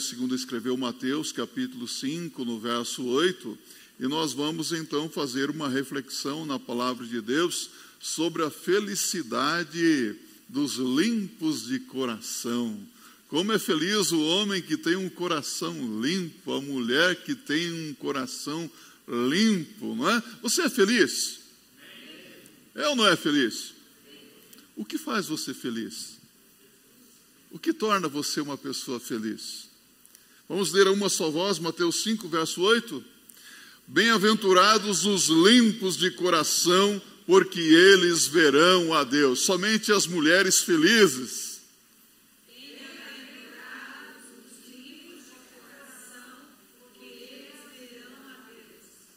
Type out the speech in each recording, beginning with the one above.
Evangelho segundo escreveu Mateus, capítulo 5, no verso 8, e nós vamos então fazer uma reflexão na palavra de Deus sobre a felicidade dos limpos de coração. Como é feliz o homem que tem um coração limpo, a mulher que tem um coração limpo, não é? Você é feliz? É ou não é feliz? O que faz você feliz? O que torna você uma pessoa feliz? Vamos ler a uma só voz, Mateus 5, verso 8. Bem-aventurados os limpos de coração, porque eles verão a Deus. Somente as mulheres felizes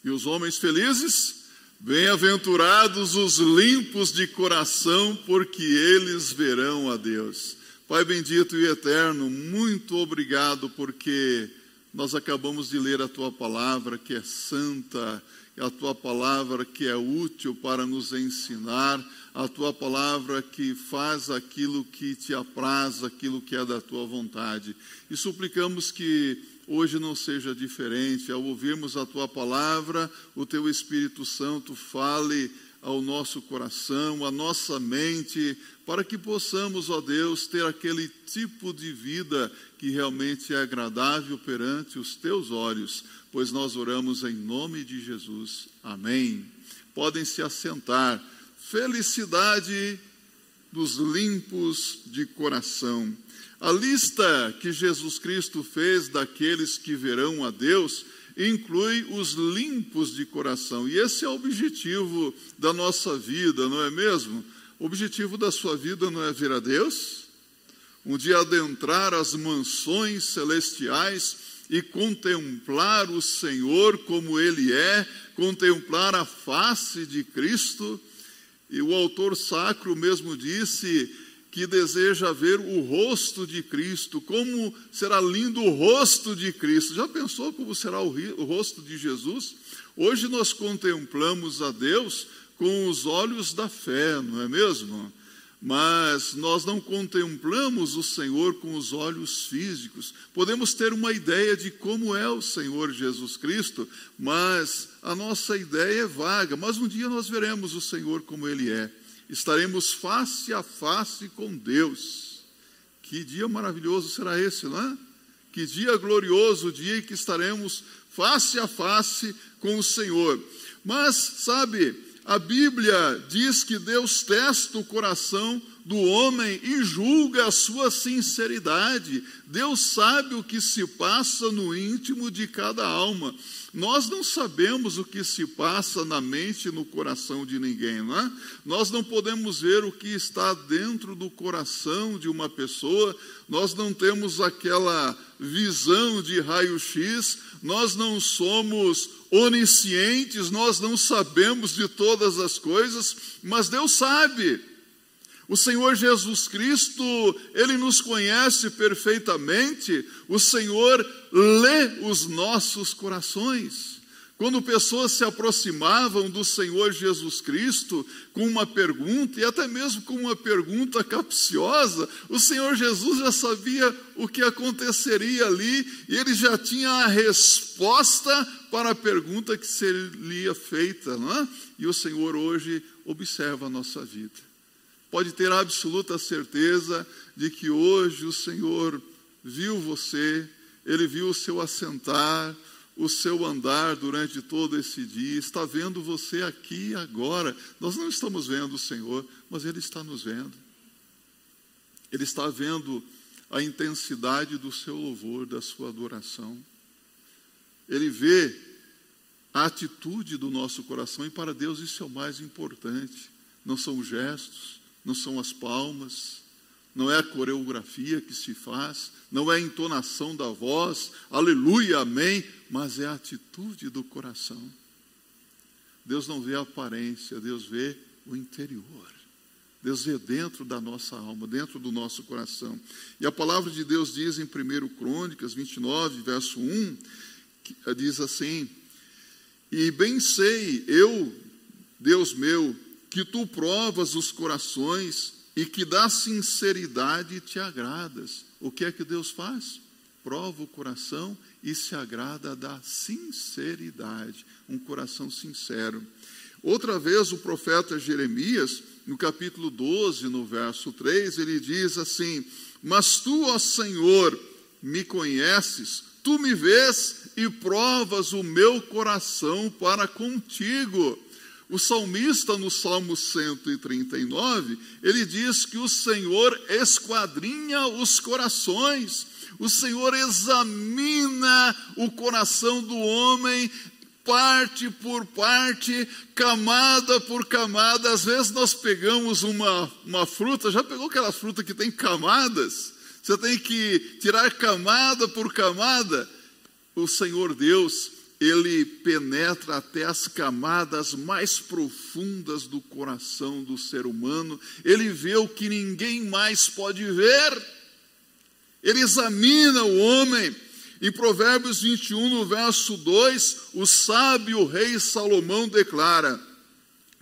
E os homens felizes? Bem-aventurados os limpos de coração, porque eles verão a Deus. Pai bendito e eterno, muito obrigado, porque nós acabamos de ler a tua palavra que é santa, a tua palavra que é útil para nos ensinar, a tua palavra que faz aquilo que te apraz, aquilo que é da tua vontade. E suplicamos que hoje não seja diferente. Ao ouvirmos a tua palavra, o teu Espírito Santo fale ao nosso coração, à nossa mente, para que possamos, ó Deus, ter aquele tipo de vida que realmente é agradável perante os teus olhos, pois nós oramos em nome de Jesus. Amém. Podem se assentar. Felicidade dos limpos de coração. A lista que Jesus Cristo fez daqueles que verão a Deus inclui os limpos de coração. E esse é o objetivo da nossa vida, não é mesmo? O objetivo da sua vida não é ver a Deus? Um dia adentrar as mansões celestiais e contemplar o Senhor como Ele é, contemplar a face de Cristo. E o autor sacro mesmo disse que deseja ver o rosto de Cristo, como será lindo o rosto de Cristo. Já pensou como será o, rosto de Jesus? Hoje nós contemplamos a Deus com os olhos da fé, não é mesmo? Mas nós não contemplamos o Senhor com os olhos físicos. Podemos ter uma ideia de como é o Senhor Jesus Cristo, mas a nossa ideia é vaga. Mas um dia nós veremos o Senhor como Ele é estaremos face a face com Deus. Que dia maravilhoso será esse, não é? Que dia glorioso, o dia em que estaremos face a face com o Senhor. Mas, sabe, a Bíblia diz que Deus testa o coração do homem e julga a sua sinceridade. Deus sabe o que se passa no íntimo de cada alma. Nós não sabemos o que se passa na mente e no coração de ninguém, não é? Nós não podemos ver o que está dentro do coração de uma pessoa, nós não temos aquela visão de raio-x, nós não somos oniscientes, nós não sabemos de todas as coisas, mas Deus sabe. O Senhor Jesus Cristo, Ele nos conhece perfeitamente, o Senhor lê os nossos corações. Quando pessoas se aproximavam do Senhor Jesus Cristo com uma pergunta, e até mesmo com uma pergunta capciosa, o Senhor Jesus já sabia o que aconteceria ali, e ele já tinha a resposta para a pergunta que seria feita, não é? E o Senhor hoje observa a nossa vida pode ter absoluta certeza de que hoje o Senhor viu você, Ele viu o seu assentar, o seu andar durante todo esse dia, está vendo você aqui agora. Nós não estamos vendo o Senhor, mas Ele está nos vendo. Ele está vendo a intensidade do seu louvor, da sua adoração. Ele vê a atitude do nosso coração, e para Deus isso é o mais importante. Não são os gestos, não são as palmas, não é a coreografia que se faz, não é a entonação da voz, aleluia, amém, mas é a atitude do coração. Deus não vê a aparência, Deus vê o interior. Deus vê dentro da nossa alma, dentro do nosso coração. E a palavra de Deus diz em 1 Crônicas 29, verso 1, que, diz assim: E bem sei eu, Deus meu, que tu provas os corações e que da sinceridade te agradas. O que é que Deus faz? prova o coração e se agrada da sinceridade, um coração sincero. Outra vez, o profeta Jeremias, no capítulo 12, no verso 3, ele diz assim: Mas tu, ó Senhor, me conheces, tu me vês e provas o meu coração para contigo. O salmista, no Salmo 139, ele diz que o Senhor esquadrinha os corações, o Senhor examina o coração do homem, parte por parte, camada por camada. Às vezes nós pegamos uma, uma fruta, já pegou aquela fruta que tem camadas? Você tem que tirar camada por camada. O Senhor Deus, ele penetra até as camadas mais profundas do coração do ser humano. Ele vê o que ninguém mais pode ver. Ele examina o homem. Em Provérbios 21, no verso 2, o sábio rei Salomão declara: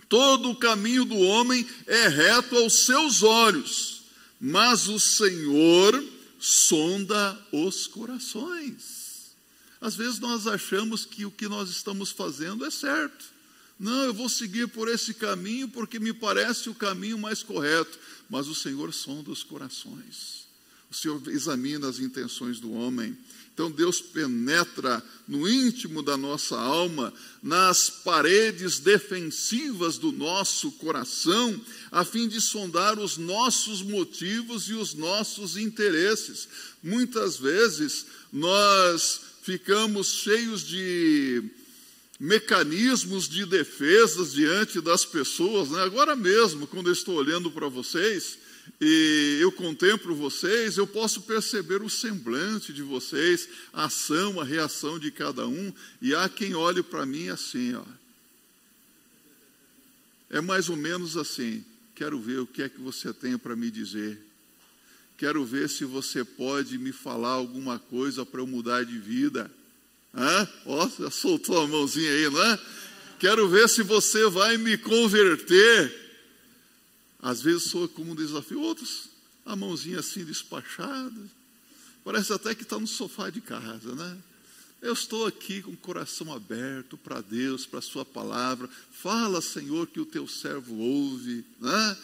Todo o caminho do homem é reto aos seus olhos, mas o Senhor sonda os corações. Às vezes nós achamos que o que nós estamos fazendo é certo. Não, eu vou seguir por esse caminho porque me parece o caminho mais correto. Mas o Senhor sonda os corações. O Senhor examina as intenções do homem. Então Deus penetra no íntimo da nossa alma, nas paredes defensivas do nosso coração, a fim de sondar os nossos motivos e os nossos interesses. Muitas vezes nós ficamos cheios de mecanismos de defesas diante das pessoas. Né? Agora mesmo, quando eu estou olhando para vocês, e eu contemplo vocês, eu posso perceber o semblante de vocês, a ação, a reação de cada um, e há quem olhe para mim assim, ó. É mais ou menos assim. Quero ver o que é que você tem para me dizer. Quero ver se você pode me falar alguma coisa para eu mudar de vida. Hã? Ó, já soltou a mãozinha aí, não é? Quero ver se você vai me converter. Às vezes soa como um desafio, outros, a mãozinha assim despachada. Parece até que está no sofá de casa, né? Eu estou aqui com o coração aberto para Deus, para a Sua palavra. Fala, Senhor, que o teu servo ouve. Né?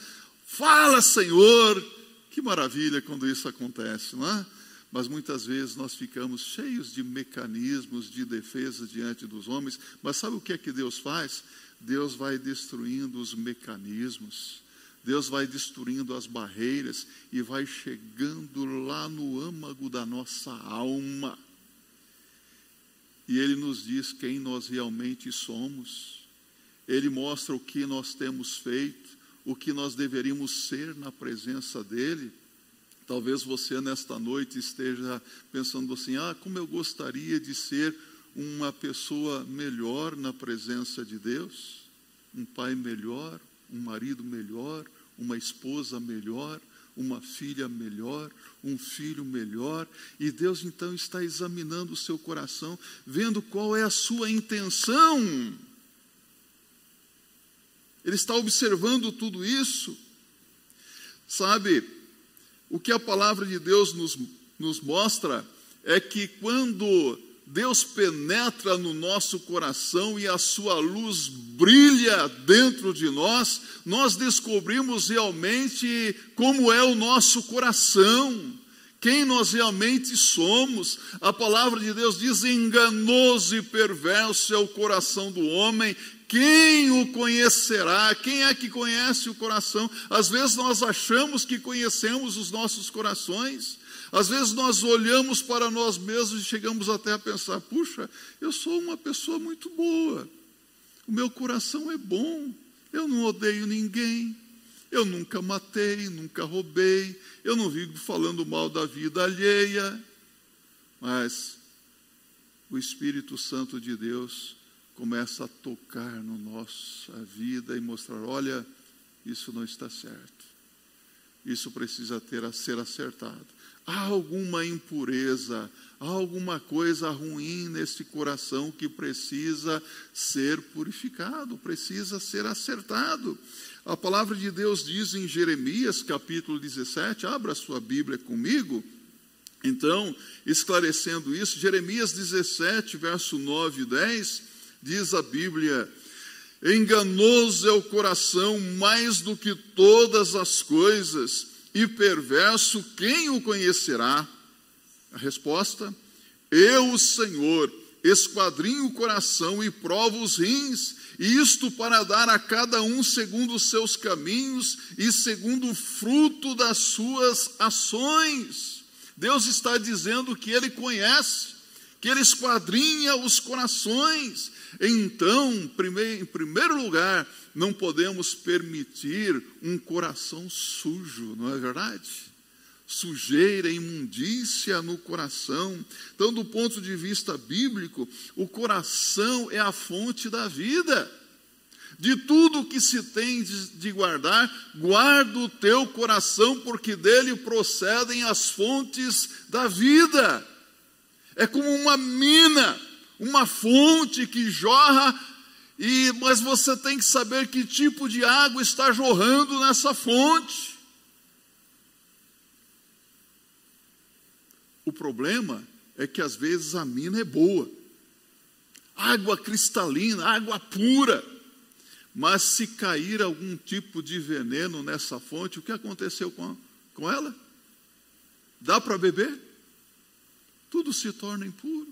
Fala, Senhor. Que maravilha quando isso acontece, não é? Mas muitas vezes nós ficamos cheios de mecanismos de defesa diante dos homens. Mas sabe o que é que Deus faz? Deus vai destruindo os mecanismos. Deus vai destruindo as barreiras e vai chegando lá no âmago da nossa alma. E Ele nos diz quem nós realmente somos. Ele mostra o que nós temos feito, o que nós deveríamos ser na presença dEle. Talvez você nesta noite esteja pensando assim: ah, como eu gostaria de ser uma pessoa melhor na presença de Deus, um pai melhor, um marido melhor, uma esposa melhor, uma filha melhor, um filho melhor, e Deus então está examinando o seu coração, vendo qual é a sua intenção. Ele está observando tudo isso. Sabe, o que a palavra de Deus nos, nos mostra é que quando Deus penetra no nosso coração e a sua luz brilha dentro de nós, nós descobrimos realmente como é o nosso coração, quem nós realmente somos. A palavra de Deus diz: enganoso e perverso é o coração do homem, quem o conhecerá? Quem é que conhece o coração? Às vezes nós achamos que conhecemos os nossos corações. Às vezes nós olhamos para nós mesmos e chegamos até a pensar: puxa, eu sou uma pessoa muito boa, o meu coração é bom, eu não odeio ninguém, eu nunca matei, nunca roubei, eu não vivo falando mal da vida alheia. Mas o Espírito Santo de Deus começa a tocar no nossa vida e mostrar: olha, isso não está certo, isso precisa ter a ser acertado há alguma impureza, há alguma coisa ruim nesse coração que precisa ser purificado, precisa ser acertado. A palavra de Deus diz em Jeremias, capítulo 17, abra sua Bíblia comigo. Então, esclarecendo isso, Jeremias 17, verso 9 e 10, diz a Bíblia: Enganoso é o coração mais do que todas as coisas, e perverso, quem o conhecerá? A resposta: Eu, o Senhor, esquadrinho o coração e provo os rins, isto para dar a cada um segundo os seus caminhos e segundo o fruto das suas ações. Deus está dizendo que Ele conhece, que Ele esquadrinha os corações. Então, em primeiro lugar, não podemos permitir um coração sujo, não é verdade? sujeira, imundícia no coração. Então, do ponto de vista bíblico, o coração é a fonte da vida. De tudo que se tem de guardar, guarda o teu coração, porque dele procedem as fontes da vida. É como uma mina, uma fonte que jorra, e, mas você tem que saber que tipo de água está jorrando nessa fonte. O problema é que às vezes a mina é boa, água cristalina, água pura. Mas se cair algum tipo de veneno nessa fonte, o que aconteceu com, com ela? Dá para beber? Tudo se torna impuro,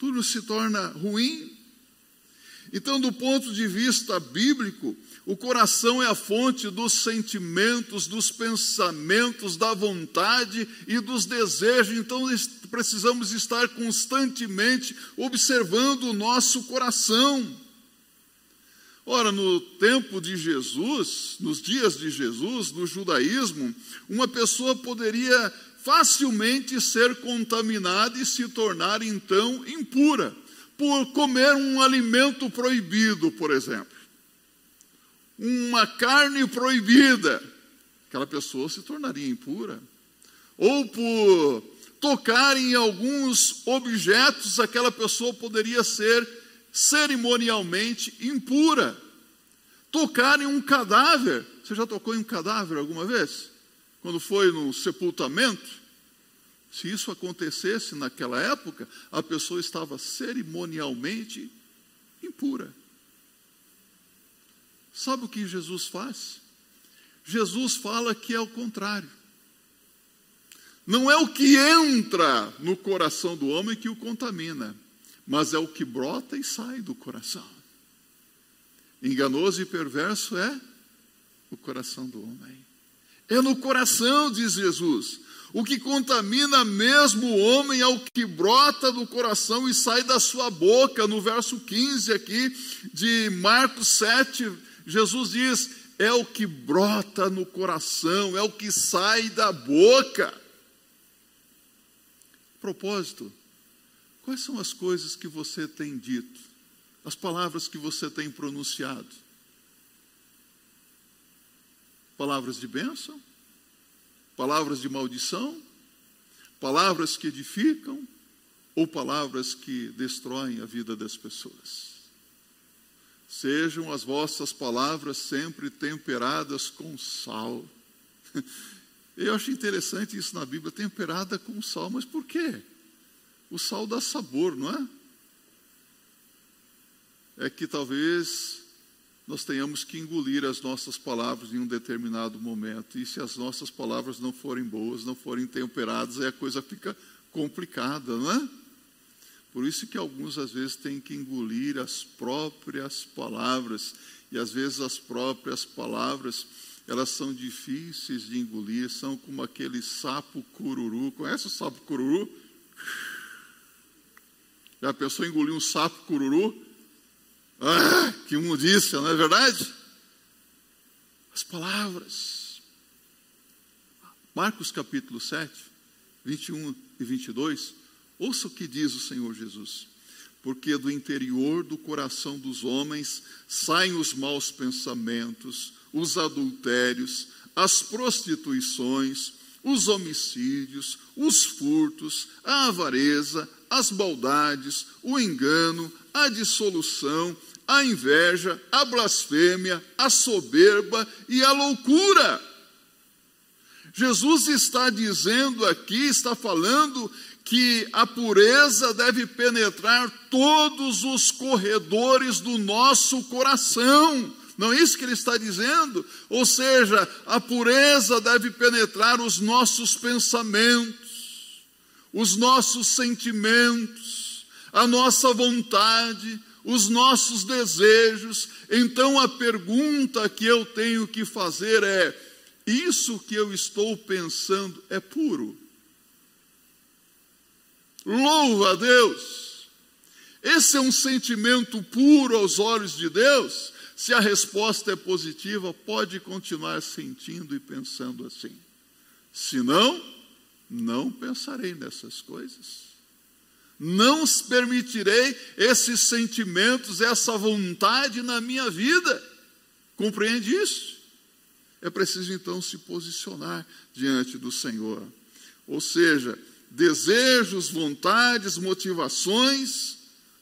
tudo se torna ruim. Então, do ponto de vista bíblico, o coração é a fonte dos sentimentos, dos pensamentos, da vontade e dos desejos. Então, precisamos estar constantemente observando o nosso coração. Ora, no tempo de Jesus, nos dias de Jesus, no judaísmo, uma pessoa poderia facilmente ser contaminada e se tornar então impura por comer um alimento proibido, por exemplo uma carne proibida, aquela pessoa se tornaria impura. Ou por tocar em alguns objetos, aquela pessoa poderia ser cerimonialmente impura. Tocar em um cadáver, você já tocou em um cadáver alguma vez? Quando foi no sepultamento? Se isso acontecesse naquela época, a pessoa estava cerimonialmente impura. Sabe o que Jesus faz? Jesus fala que é o contrário. Não é o que entra no coração do homem que o contamina, mas é o que brota e sai do coração. Enganoso e perverso é o coração do homem. É no coração, diz Jesus. O que contamina mesmo o homem é o que brota do coração e sai da sua boca. No verso 15 aqui de Marcos 7, Jesus diz: é o que brota no coração, é o que sai da boca. Propósito: quais são as coisas que você tem dito, as palavras que você tem pronunciado? Palavras de bênção? Palavras de maldição? Palavras que edificam? Ou palavras que destroem a vida das pessoas? Sejam as vossas palavras sempre temperadas com sal. Eu acho interessante isso na Bíblia, temperada com sal, mas por quê? O sal dá sabor, não é? É que talvez nós tenhamos que engolir as nossas palavras em um determinado momento, e se as nossas palavras não forem boas, não forem temperadas, aí a coisa fica complicada, não é? Por isso que alguns às vezes têm que engolir as próprias palavras, e às vezes as próprias palavras, elas são difíceis de engolir, são como aquele sapo cururu. Conhece o sapo cururu? Já pensou em engolir um sapo cururu? Ah, que imundícia, não é verdade? As palavras. Marcos capítulo 7, 21 e 22 Ouça o que diz o Senhor Jesus. Porque do interior do coração dos homens saem os maus pensamentos, os adultérios, as prostituições, os homicídios, os furtos, a avareza, as maldades, o engano, a dissolução, a inveja, a blasfêmia, a soberba e a loucura. Jesus está dizendo aqui, está falando que a pureza deve penetrar todos os corredores do nosso coração. Não é isso que ele está dizendo? Ou seja, a pureza deve penetrar os nossos pensamentos, os nossos sentimentos, a nossa vontade, os nossos desejos. Então a pergunta que eu tenho que fazer é: isso que eu estou pensando é puro? Louva a Deus! Esse é um sentimento puro aos olhos de Deus? Se a resposta é positiva, pode continuar sentindo e pensando assim. Se não, não pensarei nessas coisas. Não permitirei esses sentimentos, essa vontade na minha vida. Compreende isso? É preciso então se posicionar diante do Senhor. Ou seja, desejos, vontades, motivações,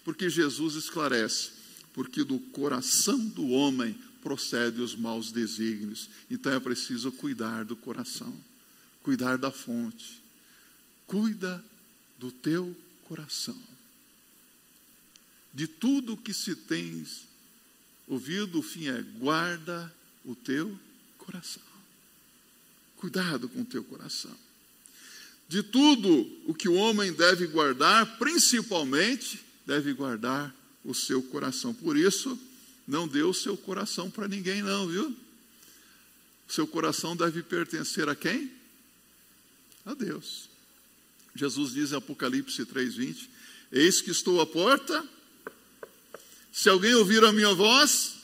porque Jesus esclarece, porque do coração do homem procedem os maus desígnios. Então é preciso cuidar do coração, cuidar da fonte. Cuida do teu coração. De tudo que se tens ouvido, o fim é guarda o teu coração. Cuidado com o teu coração de tudo o que o homem deve guardar, principalmente deve guardar o seu coração. Por isso, não dê o seu coração para ninguém, não, viu? Seu coração deve pertencer a quem? A Deus. Jesus diz em Apocalipse 3,20: Eis que estou à porta, se alguém ouvir a minha voz,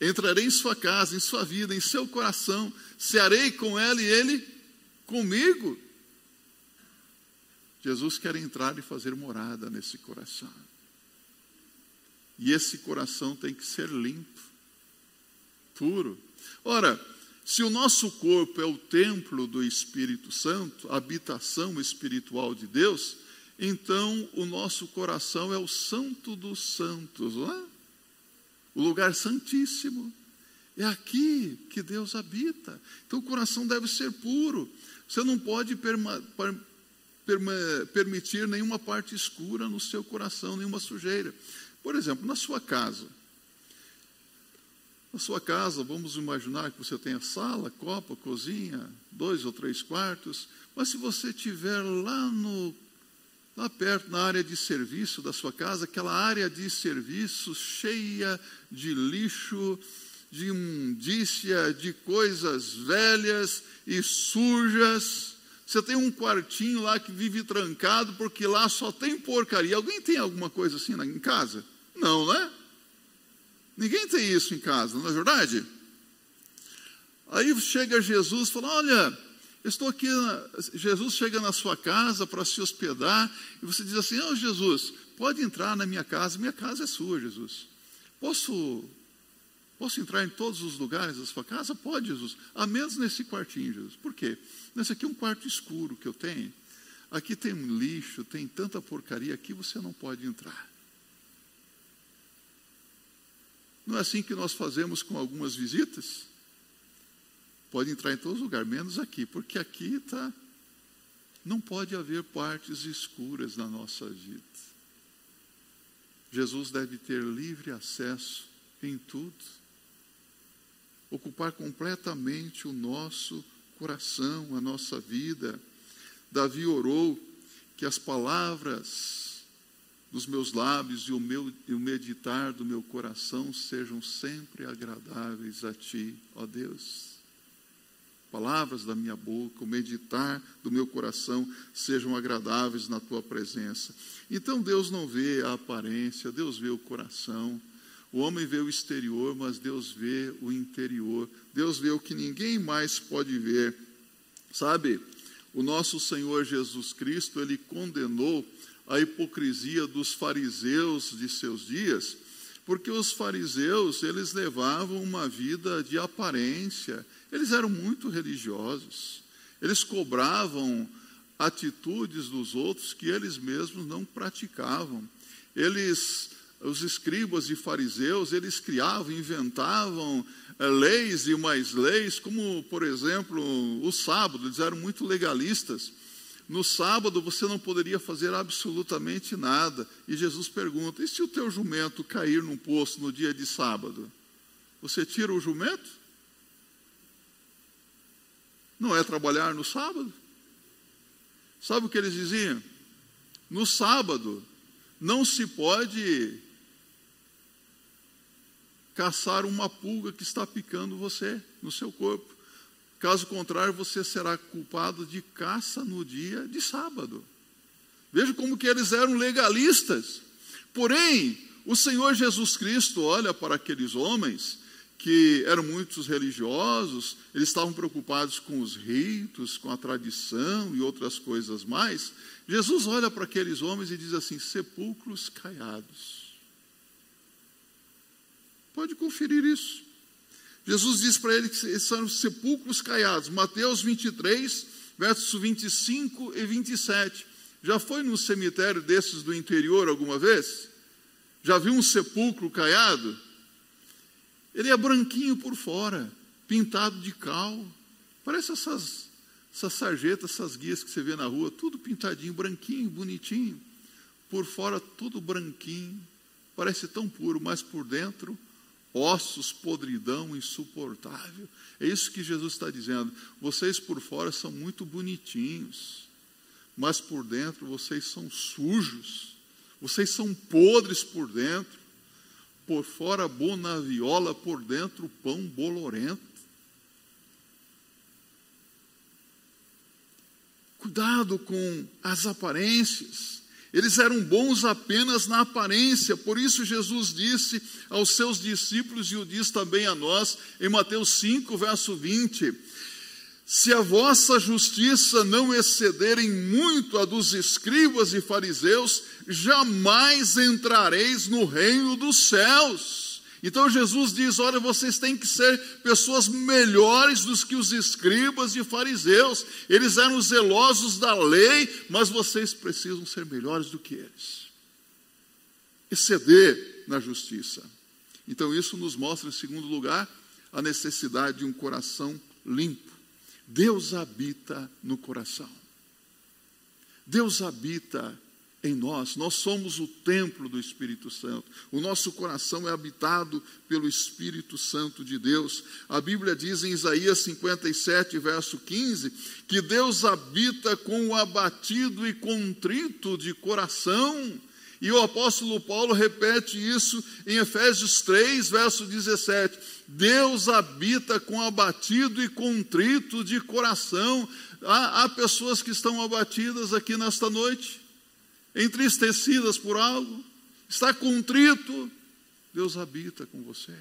entrarei em sua casa, em sua vida, em seu coração, cearei com ela e ele comigo. Jesus quer entrar e fazer morada nesse coração. E esse coração tem que ser limpo, puro. Ora, se o nosso corpo é o templo do Espírito Santo, a habitação espiritual de Deus, então o nosso coração é o santo dos santos, não é? o lugar santíssimo. É aqui que Deus habita. Então o coração deve ser puro. Você não pode permitir nenhuma parte escura no seu coração, nenhuma sujeira. Por exemplo, na sua casa. Na sua casa, vamos imaginar que você tenha sala, copa, cozinha, dois ou três quartos, mas se você tiver lá no lá perto na área de serviço da sua casa, aquela área de serviço cheia de lixo, de imundícia, de coisas velhas e sujas, você tem um quartinho lá que vive trancado porque lá só tem porcaria. Alguém tem alguma coisa assim em casa? Não, né? Ninguém tem isso em casa, não é verdade? Aí chega Jesus e fala: Olha, estou aqui. Jesus chega na sua casa para se hospedar e você diz assim: Oh, Jesus, pode entrar na minha casa, minha casa é sua, Jesus. Posso Posso entrar em todos os lugares da sua casa? Pode, Jesus. A menos nesse quartinho, Jesus. Por quê? Nesse aqui é um quarto escuro que eu tenho. Aqui tem um lixo, tem tanta porcaria, aqui você não pode entrar. Não é assim que nós fazemos com algumas visitas? Pode entrar em todos os lugares, menos aqui, porque aqui está. Não pode haver partes escuras na nossa vida. Jesus deve ter livre acesso em tudo ocupar completamente o nosso coração, a nossa vida. Davi orou que as palavras dos meus lábios e o, meu, e o meditar do meu coração sejam sempre agradáveis a Ti, ó Deus. Palavras da minha boca, o meditar do meu coração sejam agradáveis na Tua presença. Então Deus não vê a aparência, Deus vê o coração. O homem vê o exterior, mas Deus vê o interior. Deus vê o que ninguém mais pode ver. Sabe, o nosso Senhor Jesus Cristo, ele condenou a hipocrisia dos fariseus de seus dias, porque os fariseus, eles levavam uma vida de aparência. Eles eram muito religiosos. Eles cobravam atitudes dos outros que eles mesmos não praticavam. Eles os escribas e fariseus, eles criavam, inventavam é, leis e mais leis, como, por exemplo, o sábado, eles eram muito legalistas. No sábado você não poderia fazer absolutamente nada. E Jesus pergunta: e se o teu jumento cair num poço no dia de sábado? Você tira o jumento? Não é trabalhar no sábado? Sabe o que eles diziam? No sábado não se pode caçar uma pulga que está picando você no seu corpo. Caso contrário, você será culpado de caça no dia de sábado. Veja como que eles eram legalistas. Porém, o Senhor Jesus Cristo olha para aqueles homens que eram muitos religiosos, eles estavam preocupados com os ritos, com a tradição e outras coisas mais. Jesus olha para aqueles homens e diz assim: sepulcros caiados. Pode conferir isso. Jesus diz para ele que são sepulcros caiados. Mateus 23, versos 25 e 27. Já foi num cemitério desses do interior alguma vez? Já viu um sepulcro caiado? Ele é branquinho por fora, pintado de cal. Parece essas, essas sarjetas, essas guias que você vê na rua, tudo pintadinho, branquinho, bonitinho. Por fora, tudo branquinho. Parece tão puro, mas por dentro, ossos, podridão insuportável. É isso que Jesus está dizendo. Vocês por fora são muito bonitinhos, mas por dentro vocês são sujos, vocês são podres por dentro. Por fora, boa viola, por dentro, pão bolorento. Cuidado com as aparências. Eles eram bons apenas na aparência, por isso Jesus disse aos seus discípulos, e o diz também a nós, em Mateus 5, verso 20: Se a vossa justiça não excederem muito a dos escribas e fariseus, jamais entrareis no reino dos céus. Então Jesus diz: olha, vocês têm que ser pessoas melhores do que os escribas e fariseus. Eles eram zelosos da lei, mas vocês precisam ser melhores do que eles. Exceder na justiça. Então isso nos mostra, em segundo lugar, a necessidade de um coração limpo. Deus habita no coração. Deus habita em nós. Nós somos o templo do Espírito Santo. O nosso coração é habitado pelo Espírito Santo de Deus. A Bíblia diz em Isaías 57, verso 15, que Deus habita com o abatido e contrito de coração. E o apóstolo Paulo repete isso em Efésios 3, verso 17. Deus habita com abatido e contrito de coração. Há, há pessoas que estão abatidas aqui nesta noite entristecidas por algo, está contrito, Deus habita com você.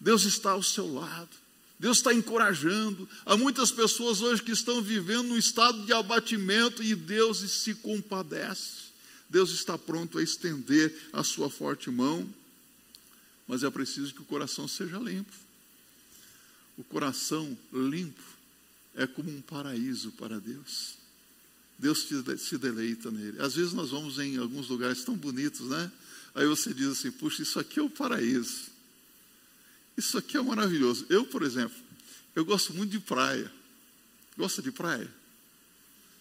Deus está ao seu lado. Deus está encorajando. Há muitas pessoas hoje que estão vivendo um estado de abatimento e Deus se compadece. Deus está pronto a estender a sua forte mão, mas é preciso que o coração seja limpo. O coração limpo é como um paraíso para Deus. Deus se deleita nele. Às vezes nós vamos em alguns lugares tão bonitos, né? Aí você diz assim: puxa, isso aqui é o paraíso. Isso aqui é maravilhoso. Eu, por exemplo, eu gosto muito de praia. Gosta de praia?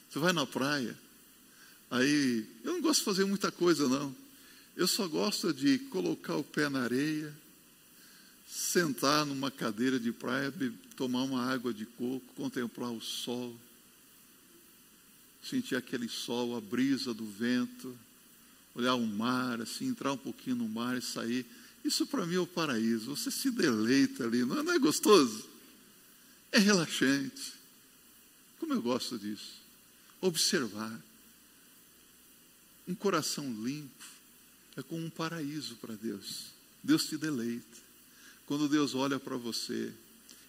Você vai na praia, aí eu não gosto de fazer muita coisa, não. Eu só gosto de colocar o pé na areia, sentar numa cadeira de praia, tomar uma água de coco, contemplar o sol sentir aquele sol, a brisa do vento, olhar o mar, assim, entrar um pouquinho no mar e sair. Isso para mim é o paraíso. Você se deleita ali, não é, não é gostoso? É relaxante. Como eu gosto disso. Observar. Um coração limpo é como um paraíso para Deus. Deus te deleita. Quando Deus olha para você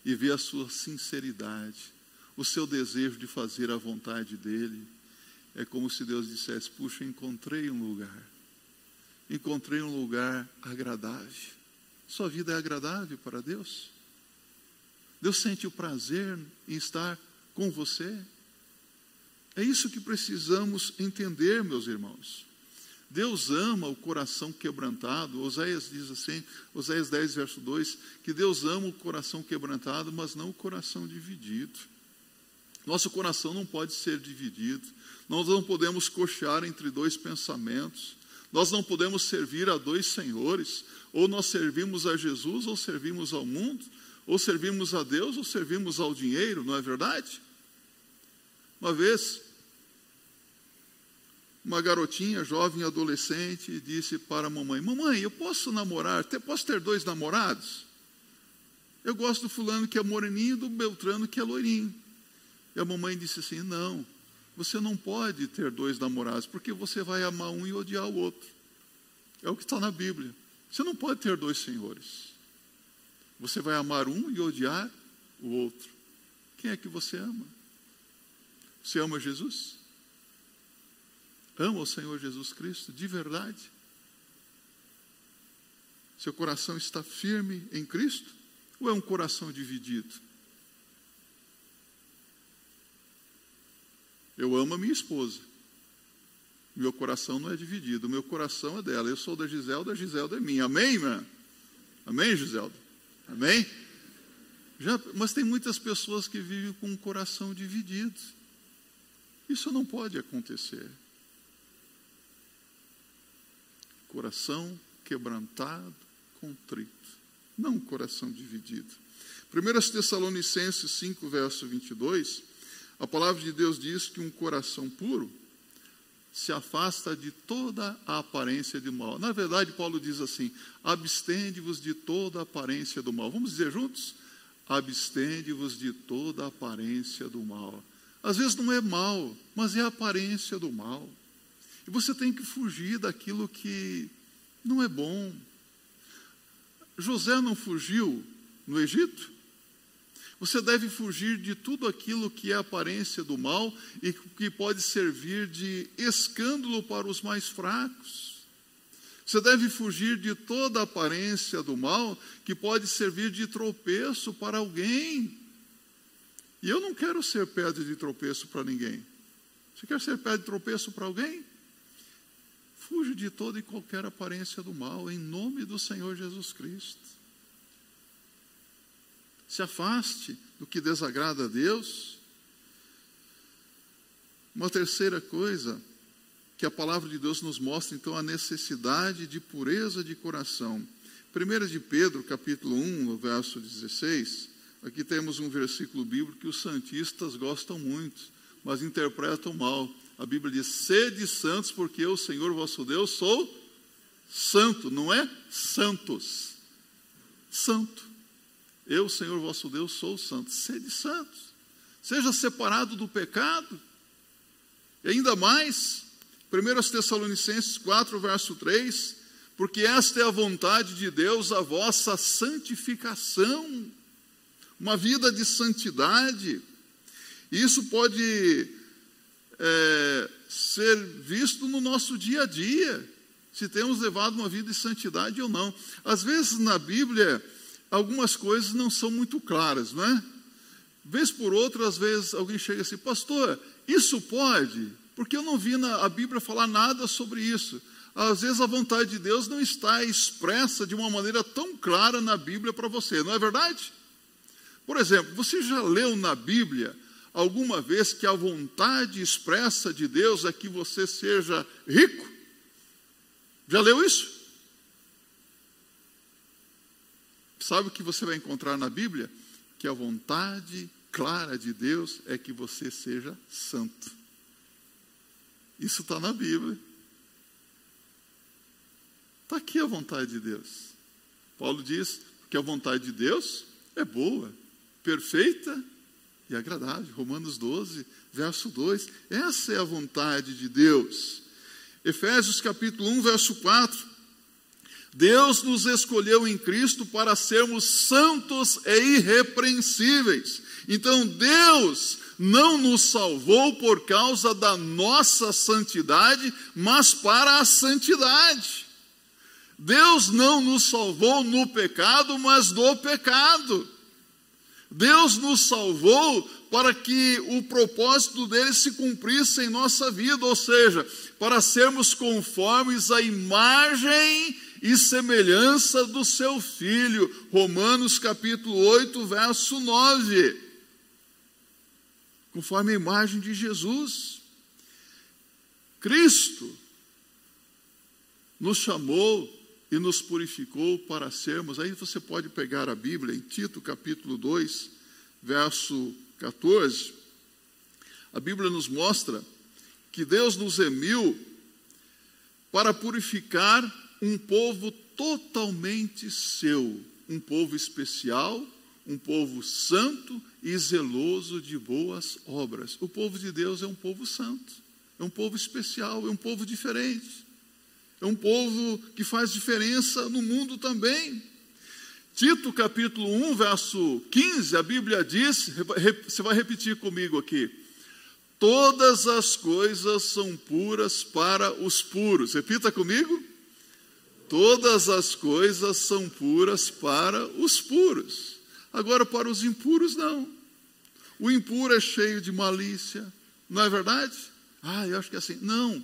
e vê a sua sinceridade, o seu desejo de fazer a vontade dele. É como se Deus dissesse: Puxa, encontrei um lugar. Encontrei um lugar agradável. Sua vida é agradável para Deus? Deus sente o prazer em estar com você? É isso que precisamos entender, meus irmãos. Deus ama o coração quebrantado. Oséias diz assim, Oséias 10, verso 2, que Deus ama o coração quebrantado, mas não o coração dividido. Nosso coração não pode ser dividido. Nós não podemos cochear entre dois pensamentos. Nós não podemos servir a dois senhores. Ou nós servimos a Jesus ou servimos ao mundo. Ou servimos a Deus ou servimos ao dinheiro, não é verdade? Uma vez, uma garotinha, jovem adolescente, disse para a mamãe: Mamãe, eu posso namorar? Posso ter dois namorados? Eu gosto do fulano que é moreninho e do Beltrano que é loirinho. E a mamãe disse assim: Não, você não pode ter dois namorados, porque você vai amar um e odiar o outro. É o que está na Bíblia. Você não pode ter dois senhores. Você vai amar um e odiar o outro. Quem é que você ama? Você ama Jesus? Ama o Senhor Jesus Cristo de verdade? Seu coração está firme em Cristo? Ou é um coração dividido? Eu amo a minha esposa. Meu coração não é dividido, meu coração é dela. Eu sou da Giselda, a Giselda é minha. Amém, irmã? Amém, Giselda? Amém? Já, mas tem muitas pessoas que vivem com o coração dividido. Isso não pode acontecer. Coração quebrantado, contrito, não coração dividido. 1 Tessalonicenses 5, verso 22, a palavra de Deus diz que um coração puro se afasta de toda a aparência de mal. Na verdade, Paulo diz assim: abstende-vos de toda a aparência do mal. Vamos dizer juntos? Abstende-vos de toda a aparência do mal. Às vezes não é mal, mas é a aparência do mal. E você tem que fugir daquilo que não é bom. José não fugiu no Egito? Você deve fugir de tudo aquilo que é aparência do mal e que pode servir de escândalo para os mais fracos. Você deve fugir de toda aparência do mal que pode servir de tropeço para alguém. E eu não quero ser pedra de tropeço para ninguém. Você quer ser pedra de tropeço para alguém? Fuja de toda e qualquer aparência do mal, em nome do Senhor Jesus Cristo. Se afaste do que desagrada a Deus. Uma terceira coisa que a palavra de Deus nos mostra, então, a necessidade de pureza de coração. 1 de Pedro, capítulo 1, no verso 16, aqui temos um versículo bíblico que os santistas gostam muito, mas interpretam mal. A Bíblia diz: Sede santos, porque eu, Senhor vosso Deus, sou santo, não é santos. Santo. Eu, Senhor vosso Deus, sou santo. Sede santos. Seja separado do pecado. E ainda mais, 1 Tessalonicenses 4, verso 3, porque esta é a vontade de Deus, a vossa santificação, uma vida de santidade. Isso pode é, ser visto no nosso dia a dia, se temos levado uma vida de santidade ou não. Às vezes na Bíblia algumas coisas não são muito claras, não é? Vez por outra, às vezes alguém chega assim, pastor, isso pode? Porque eu não vi na a Bíblia falar nada sobre isso. Às vezes a vontade de Deus não está expressa de uma maneira tão clara na Bíblia para você, não é verdade? Por exemplo, você já leu na Bíblia alguma vez que a vontade expressa de Deus é que você seja rico? Já leu isso? Sabe o que você vai encontrar na Bíblia? Que a vontade clara de Deus é que você seja santo. Isso está na Bíblia. Está aqui a vontade de Deus. Paulo diz que a vontade de Deus é boa, perfeita e agradável. Romanos 12, verso 2. Essa é a vontade de Deus. Efésios capítulo 1, verso 4. Deus nos escolheu em Cristo para sermos santos e irrepreensíveis. Então Deus não nos salvou por causa da nossa santidade, mas para a santidade. Deus não nos salvou no pecado, mas do pecado. Deus nos salvou para que o propósito dele se cumprisse em nossa vida, ou seja, para sermos conformes à imagem e semelhança do seu filho. Romanos capítulo 8, verso 9. Conforme a imagem de Jesus. Cristo nos chamou e nos purificou para sermos. Aí você pode pegar a Bíblia em Tito capítulo 2, verso 14. A Bíblia nos mostra que Deus nos emiu para purificar um povo totalmente seu, um povo especial, um povo santo e zeloso de boas obras. O povo de Deus é um povo santo, é um povo especial, é um povo diferente. É um povo que faz diferença no mundo também. Tito capítulo 1, verso 15, a Bíblia diz, você vai repetir comigo aqui. Todas as coisas são puras para os puros. Repita comigo. Todas as coisas são puras para os puros. Agora, para os impuros, não. O impuro é cheio de malícia, não é verdade? Ah, eu acho que é assim. Não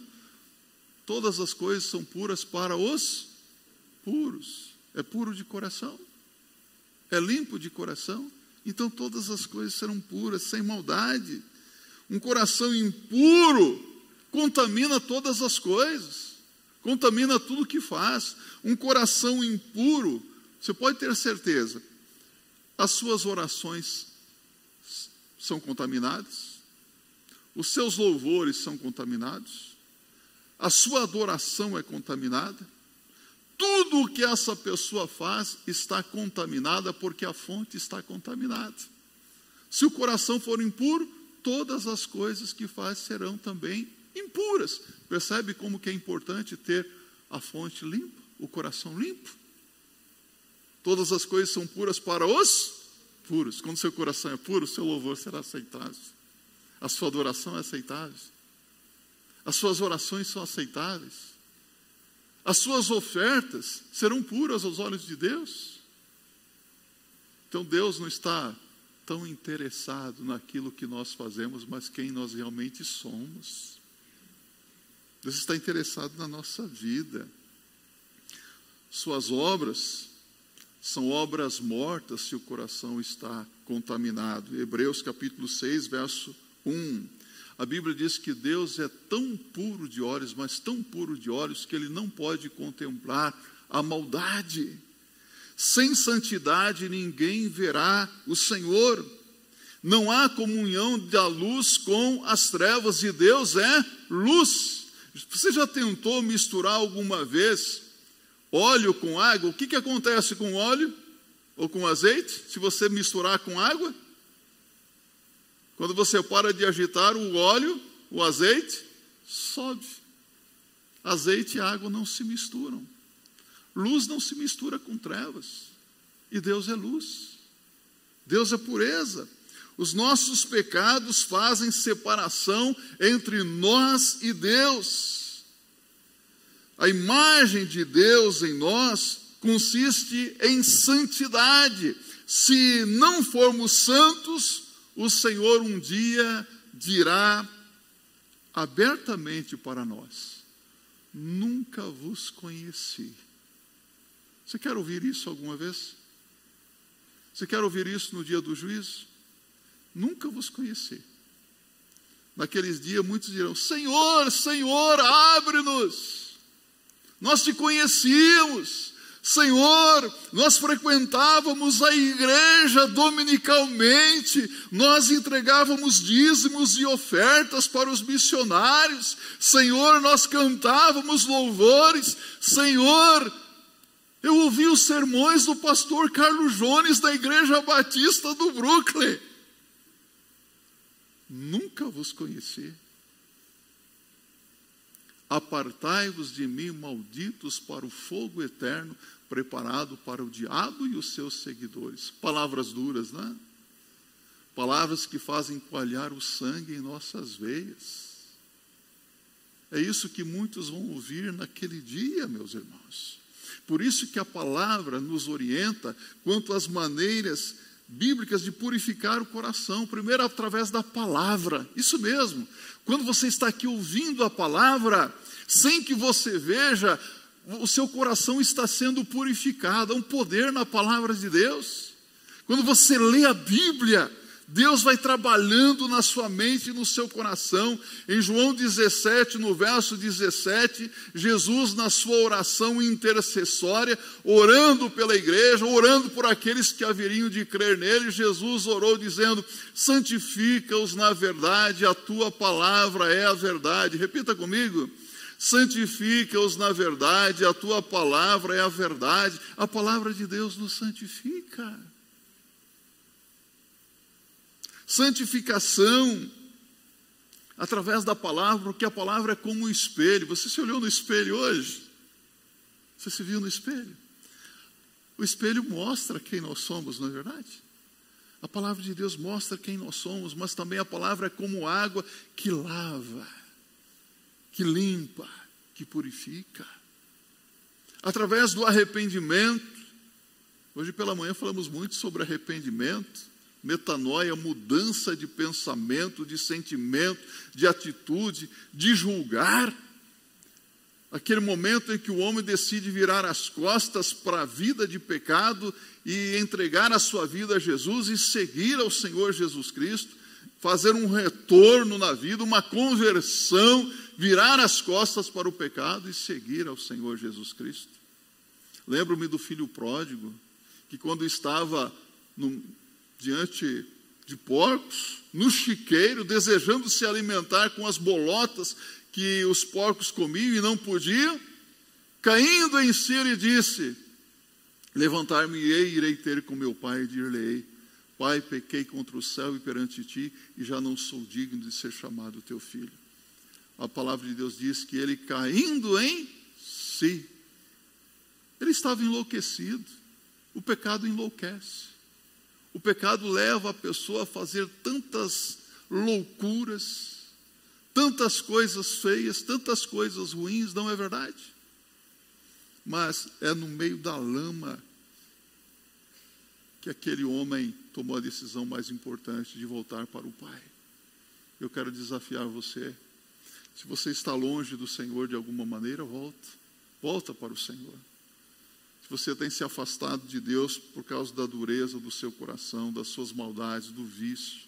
todas as coisas são puras para os puros. É puro de coração, é limpo de coração, então todas as coisas serão puras, sem maldade. Um coração impuro contamina todas as coisas, contamina tudo que faz. Um coração impuro, você pode ter certeza, as suas orações são contaminadas, os seus louvores são contaminados, a sua adoração é contaminada, tudo o que essa pessoa faz está contaminada porque a fonte está contaminada. Se o coração for impuro, todas as coisas que faz serão também impuras. Percebe como que é importante ter a fonte limpa, o coração limpo? Todas as coisas são puras para os puros. Quando seu coração é puro, seu louvor será aceitável. A sua adoração é aceitável. As suas orações são aceitáveis. As suas ofertas serão puras aos olhos de Deus. Então Deus não está tão interessado naquilo que nós fazemos, mas quem nós realmente somos. Deus está interessado na nossa vida. Suas obras são obras mortas se o coração está contaminado. Hebreus capítulo 6, verso 1. A Bíblia diz que Deus é tão puro de olhos, mas tão puro de olhos, que ele não pode contemplar a maldade. Sem santidade ninguém verá o Senhor. Não há comunhão da luz com as trevas, e Deus é luz. Você já tentou misturar alguma vez óleo com água? O que, que acontece com óleo ou com azeite? Se você misturar com água, quando você para de agitar o óleo, o azeite, sobe. Azeite e água não se misturam. Luz não se mistura com trevas. E Deus é luz. Deus é pureza. Os nossos pecados fazem separação entre nós e Deus. A imagem de Deus em nós consiste em santidade. Se não formos santos, o Senhor um dia dirá abertamente para nós: Nunca vos conheci. Você quer ouvir isso alguma vez? Você quer ouvir isso no dia do juízo? Nunca vos conheci. Naqueles dias muitos dirão: Senhor, Senhor, abre-nos. Nós te conhecíamos Senhor, nós frequentávamos a igreja dominicalmente, nós entregávamos dízimos e ofertas para os missionários, Senhor, nós cantávamos louvores, Senhor, eu ouvi os sermões do pastor Carlos Jones da Igreja Batista do Brooklyn. Nunca vos conheci. Apartai-vos de mim, malditos, para o fogo eterno, preparado para o diabo e os seus seguidores. Palavras duras, né? Palavras que fazem coalhar o sangue em nossas veias. É isso que muitos vão ouvir naquele dia, meus irmãos. Por isso que a palavra nos orienta quanto às maneiras bíblicas de purificar o coração. Primeiro, através da palavra. Isso mesmo. Quando você está aqui ouvindo a palavra, sem que você veja, o seu coração está sendo purificado. Há um poder na palavra de Deus. Quando você lê a Bíblia, Deus vai trabalhando na sua mente e no seu coração. Em João 17, no verso 17, Jesus, na sua oração intercessória, orando pela igreja, orando por aqueles que haveriam de crer nele, Jesus orou dizendo: Santifica-os na verdade, a tua palavra é a verdade. Repita comigo. Santifica-os na verdade, a tua palavra é a verdade. A palavra de Deus nos santifica santificação através da palavra, porque a palavra é como um espelho. Você se olhou no espelho hoje? Você se viu no espelho? O espelho mostra quem nós somos, não é verdade? A palavra de Deus mostra quem nós somos, mas também a palavra é como água que lava, que limpa, que purifica. Através do arrependimento, hoje pela manhã falamos muito sobre arrependimento metanoia, mudança de pensamento, de sentimento, de atitude, de julgar. Aquele momento em que o homem decide virar as costas para a vida de pecado e entregar a sua vida a Jesus e seguir ao Senhor Jesus Cristo, fazer um retorno na vida, uma conversão, virar as costas para o pecado e seguir ao Senhor Jesus Cristo. Lembro-me do filho pródigo, que quando estava no, diante de porcos, no chiqueiro, desejando se alimentar com as bolotas que os porcos comiam e não podiam, caindo em si, ele disse: Levantar-me-ei e irei ter com meu pai e dir-lhe-ei: Pai, pequei contra o céu e perante ti, e já não sou digno de ser chamado teu filho. A palavra de Deus diz que ele caindo em si, ele estava enlouquecido. O pecado enlouquece. O pecado leva a pessoa a fazer tantas loucuras, tantas coisas feias, tantas coisas ruins, não é verdade? Mas é no meio da lama que aquele homem tomou a decisão mais importante de voltar para o Pai. Eu quero desafiar você. Se você está longe do Senhor de alguma maneira, volta. Volta para o Senhor se você tem se afastado de Deus por causa da dureza do seu coração, das suas maldades, do vício,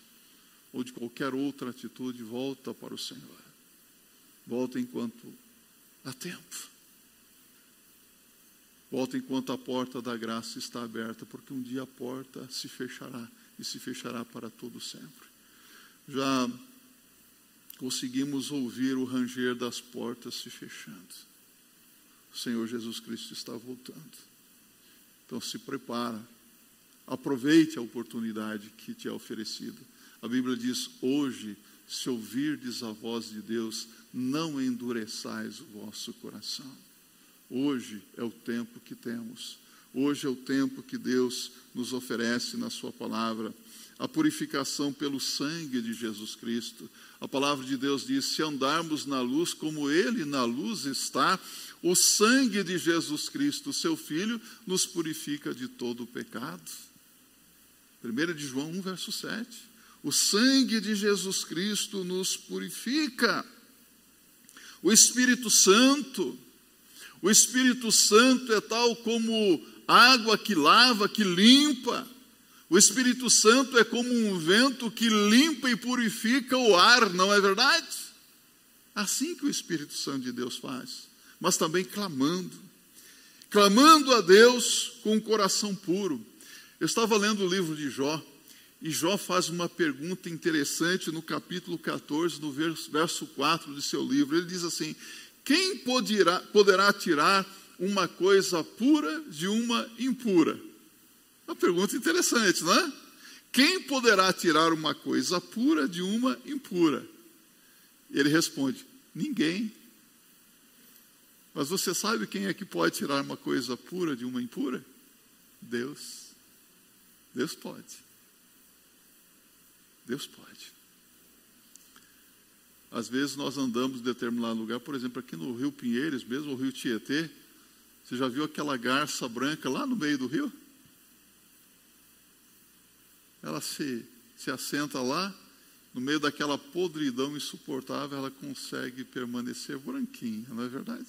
ou de qualquer outra atitude, volta para o Senhor. Volta enquanto há tempo. Volta enquanto a porta da graça está aberta, porque um dia a porta se fechará e se fechará para todo sempre. Já conseguimos ouvir o ranger das portas se fechando. O Senhor Jesus Cristo está voltando. Então se prepara. Aproveite a oportunidade que te é oferecida. A Bíblia diz: hoje, se ouvirdes a voz de Deus, não endureçais o vosso coração. Hoje é o tempo que temos. Hoje é o tempo que Deus nos oferece na Sua palavra. A purificação pelo sangue de Jesus Cristo. A palavra de Deus diz: se andarmos na luz como Ele na luz está, o sangue de Jesus Cristo, seu Filho, nos purifica de todo o pecado. 1 de João 1, verso 7. O sangue de Jesus Cristo nos purifica. O Espírito Santo, o Espírito Santo é tal como água que lava, que limpa. O Espírito Santo é como um vento que limpa e purifica o ar, não é verdade? Assim que o Espírito Santo de Deus faz mas também clamando. Clamando a Deus com um coração puro. Eu estava lendo o livro de Jó, e Jó faz uma pergunta interessante no capítulo 14, no verso 4 de seu livro. Ele diz assim: Quem poderá, poderá tirar uma coisa pura de uma impura? Uma pergunta interessante, não é? Quem poderá tirar uma coisa pura de uma impura? Ele responde: Ninguém. Mas você sabe quem é que pode tirar uma coisa pura de uma impura? Deus. Deus pode. Deus pode. Às vezes nós andamos em determinado lugar, por exemplo, aqui no Rio Pinheiros, mesmo o Rio Tietê. Você já viu aquela garça branca lá no meio do rio? Ela se, se assenta lá, no meio daquela podridão insuportável, ela consegue permanecer branquinha, não é verdade?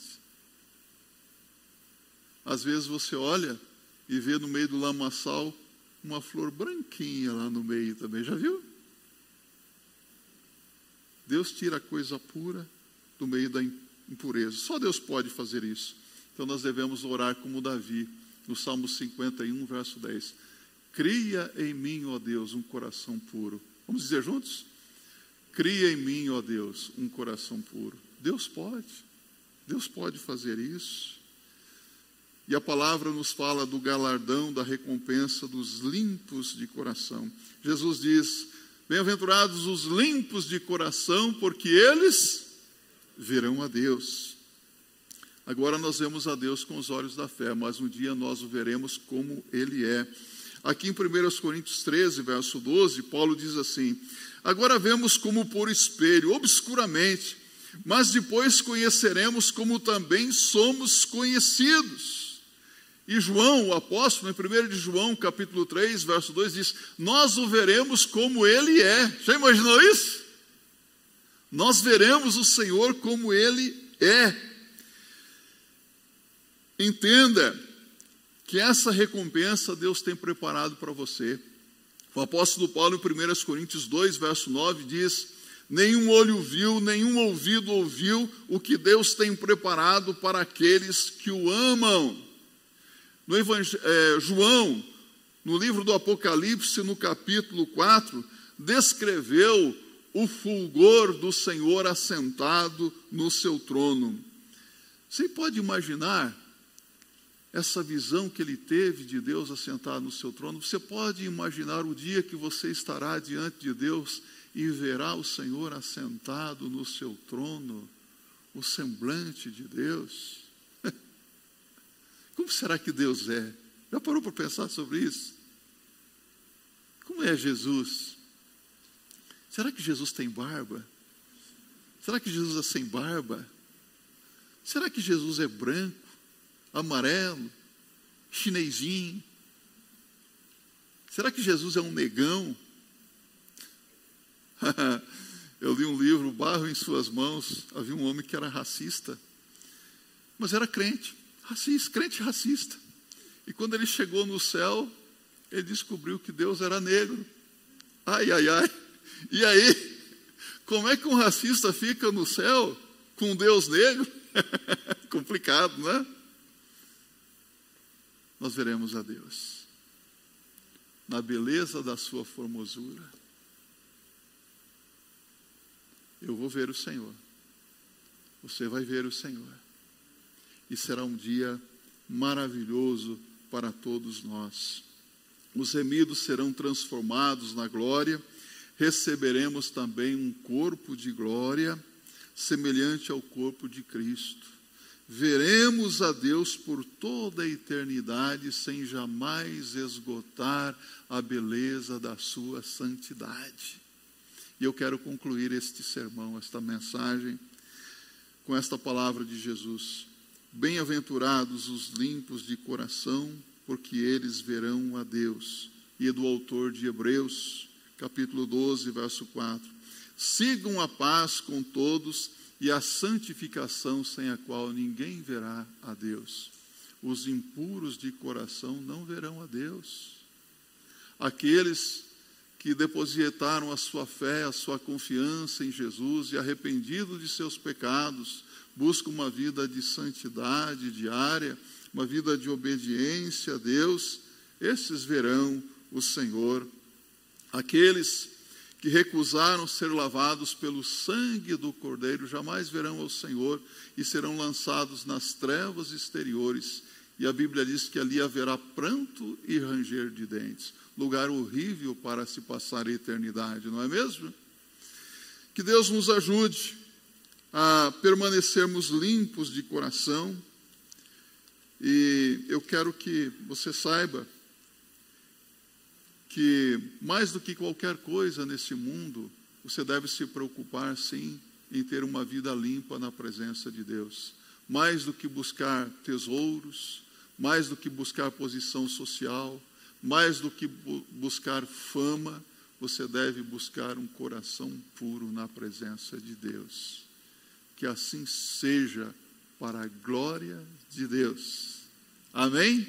Às vezes você olha e vê no meio do lamaçal uma flor branquinha lá no meio também, já viu? Deus tira a coisa pura do meio da impureza. Só Deus pode fazer isso. Então nós devemos orar como Davi, no Salmo 51, verso 10. Cria em mim, ó Deus, um coração puro. Vamos dizer juntos? Cria em mim, ó Deus, um coração puro. Deus pode. Deus pode fazer isso. E a palavra nos fala do galardão, da recompensa dos limpos de coração. Jesus diz: Bem-aventurados os limpos de coração, porque eles verão a Deus. Agora nós vemos a Deus com os olhos da fé, mas um dia nós o veremos como Ele é. Aqui em 1 Coríntios 13, verso 12, Paulo diz assim: Agora vemos como por espelho, obscuramente, mas depois conheceremos como também somos conhecidos. E João, o apóstolo, em 1 de João, capítulo 3, verso 2, diz: Nós o veremos como ele é. Já imaginou isso? Nós veremos o Senhor como ele é. Entenda que essa recompensa Deus tem preparado para você. O apóstolo Paulo, em 1 Coríntios 2, verso 9, diz: Nenhum olho viu, nenhum ouvido ouviu o que Deus tem preparado para aqueles que o amam. No é, João, no livro do Apocalipse, no capítulo 4, descreveu o fulgor do Senhor assentado no seu trono. Você pode imaginar essa visão que ele teve de Deus assentado no seu trono? Você pode imaginar o dia que você estará diante de Deus e verá o Senhor assentado no seu trono, o semblante de Deus? Como será que Deus é? Já parou para pensar sobre isso? Como é Jesus? Será que Jesus tem barba? Será que Jesus é sem barba? Será que Jesus é branco, amarelo, chinesinho? Será que Jesus é um negão? Eu li um livro, Barro em Suas Mãos. Havia um homem que era racista, mas era crente racista, crente racista. E quando ele chegou no céu, ele descobriu que Deus era negro. Ai, ai, ai. E aí, como é que um racista fica no céu com Deus negro? Complicado, né? Nós veremos a Deus na beleza da sua formosura. Eu vou ver o Senhor. Você vai ver o Senhor e será um dia maravilhoso para todos nós. Os remidos serão transformados na glória, receberemos também um corpo de glória, semelhante ao corpo de Cristo. Veremos a Deus por toda a eternidade, sem jamais esgotar a beleza da Sua santidade. E eu quero concluir este sermão, esta mensagem, com esta palavra de Jesus. Bem-aventurados os limpos de coração, porque eles verão a Deus. E do autor de Hebreus, capítulo 12, verso 4. Sigam a paz com todos e a santificação sem a qual ninguém verá a Deus. Os impuros de coração não verão a Deus. Aqueles que depositaram a sua fé, a sua confiança em Jesus e arrependidos de seus pecados, busca uma vida de santidade diária, uma vida de obediência a Deus, esses verão o Senhor. Aqueles que recusaram ser lavados pelo sangue do Cordeiro jamais verão o Senhor e serão lançados nas trevas exteriores. E a Bíblia diz que ali haverá pranto e ranger de dentes. Lugar horrível para se passar a eternidade, não é mesmo? Que Deus nos ajude a permanecermos limpos de coração. E eu quero que você saiba que, mais do que qualquer coisa nesse mundo, você deve se preocupar, sim, em ter uma vida limpa na presença de Deus. Mais do que buscar tesouros, mais do que buscar posição social, mais do que bu buscar fama, você deve buscar um coração puro na presença de Deus. Que assim seja para a glória de Deus. Amém?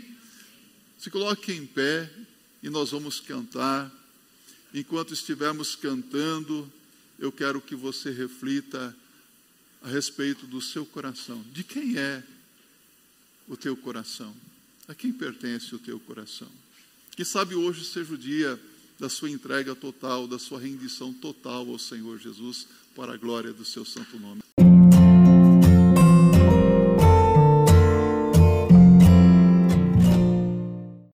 Se coloque em pé e nós vamos cantar. Enquanto estivermos cantando, eu quero que você reflita a respeito do seu coração. De quem é o teu coração? A quem pertence o teu coração? Que sabe hoje seja o dia da sua entrega total, da sua rendição total ao Senhor Jesus, para a glória do seu santo nome.